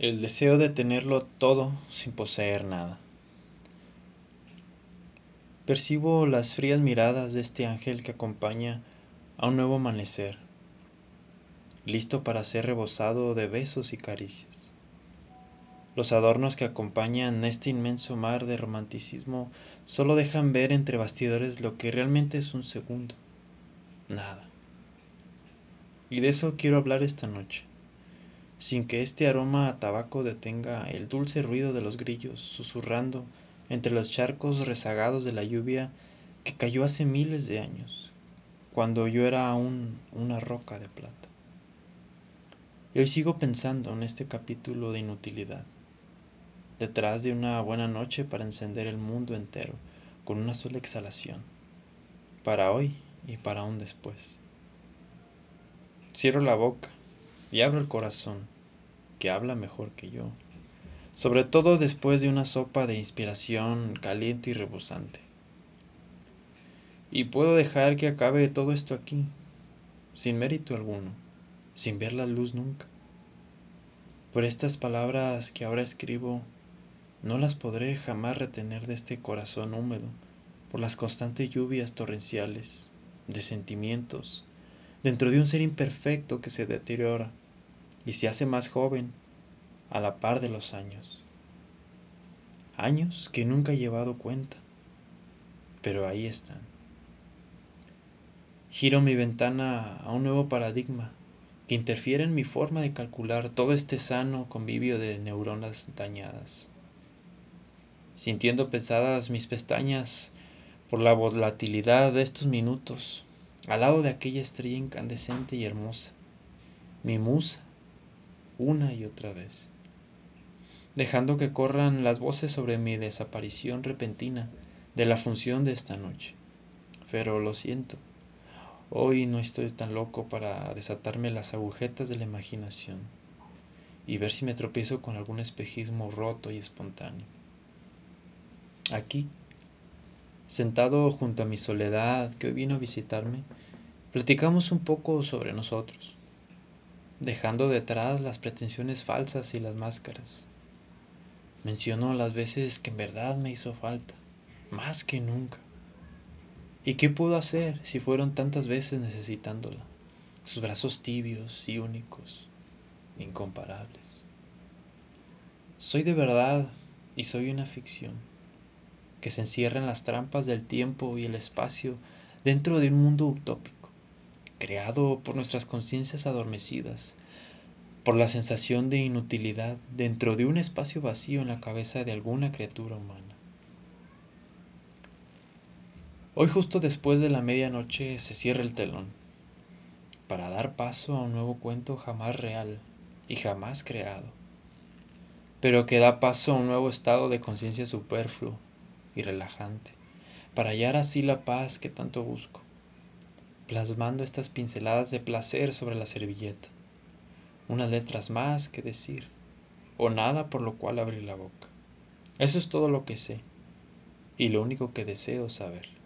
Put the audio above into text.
el deseo de tenerlo todo sin poseer nada. Percibo las frías miradas de este ángel que acompaña a un nuevo amanecer, listo para ser rebosado de besos y caricias. Los adornos que acompañan este inmenso mar de romanticismo solo dejan ver entre bastidores lo que realmente es un segundo. Nada. Y de eso quiero hablar esta noche sin que este aroma a tabaco detenga el dulce ruido de los grillos susurrando entre los charcos rezagados de la lluvia que cayó hace miles de años, cuando yo era aún una roca de plata. Y hoy sigo pensando en este capítulo de inutilidad, detrás de una buena noche para encender el mundo entero con una sola exhalación, para hoy y para un después. Cierro la boca y abro el corazón, que habla mejor que yo, sobre todo después de una sopa de inspiración caliente y rebosante. Y puedo dejar que acabe todo esto aquí, sin mérito alguno, sin ver la luz nunca. Por estas palabras que ahora escribo, no las podré jamás retener de este corazón húmedo por las constantes lluvias torrenciales de sentimientos dentro de un ser imperfecto que se deteriora y se hace más joven a la par de los años. Años que nunca he llevado cuenta, pero ahí están. Giro mi ventana a un nuevo paradigma que interfiere en mi forma de calcular todo este sano convivio de neuronas dañadas. Sintiendo pesadas mis pestañas por la volatilidad de estos minutos, al lado de aquella estrella incandescente y hermosa, mi musa una y otra vez, dejando que corran las voces sobre mi desaparición repentina de la función de esta noche. Pero lo siento, hoy no estoy tan loco para desatarme las agujetas de la imaginación y ver si me tropiezo con algún espejismo roto y espontáneo. Aquí, sentado junto a mi soledad que hoy vino a visitarme, platicamos un poco sobre nosotros dejando detrás las pretensiones falsas y las máscaras. Menciono las veces que en verdad me hizo falta, más que nunca. ¿Y qué puedo hacer si fueron tantas veces necesitándola? Sus brazos tibios y únicos, incomparables. Soy de verdad y soy una ficción, que se encierra en las trampas del tiempo y el espacio dentro de un mundo utópico creado por nuestras conciencias adormecidas, por la sensación de inutilidad dentro de un espacio vacío en la cabeza de alguna criatura humana. Hoy justo después de la medianoche se cierra el telón, para dar paso a un nuevo cuento jamás real y jamás creado, pero que da paso a un nuevo estado de conciencia superfluo y relajante, para hallar así la paz que tanto busco plasmando estas pinceladas de placer sobre la servilleta. Unas letras más que decir, o nada por lo cual abrir la boca. Eso es todo lo que sé, y lo único que deseo saber.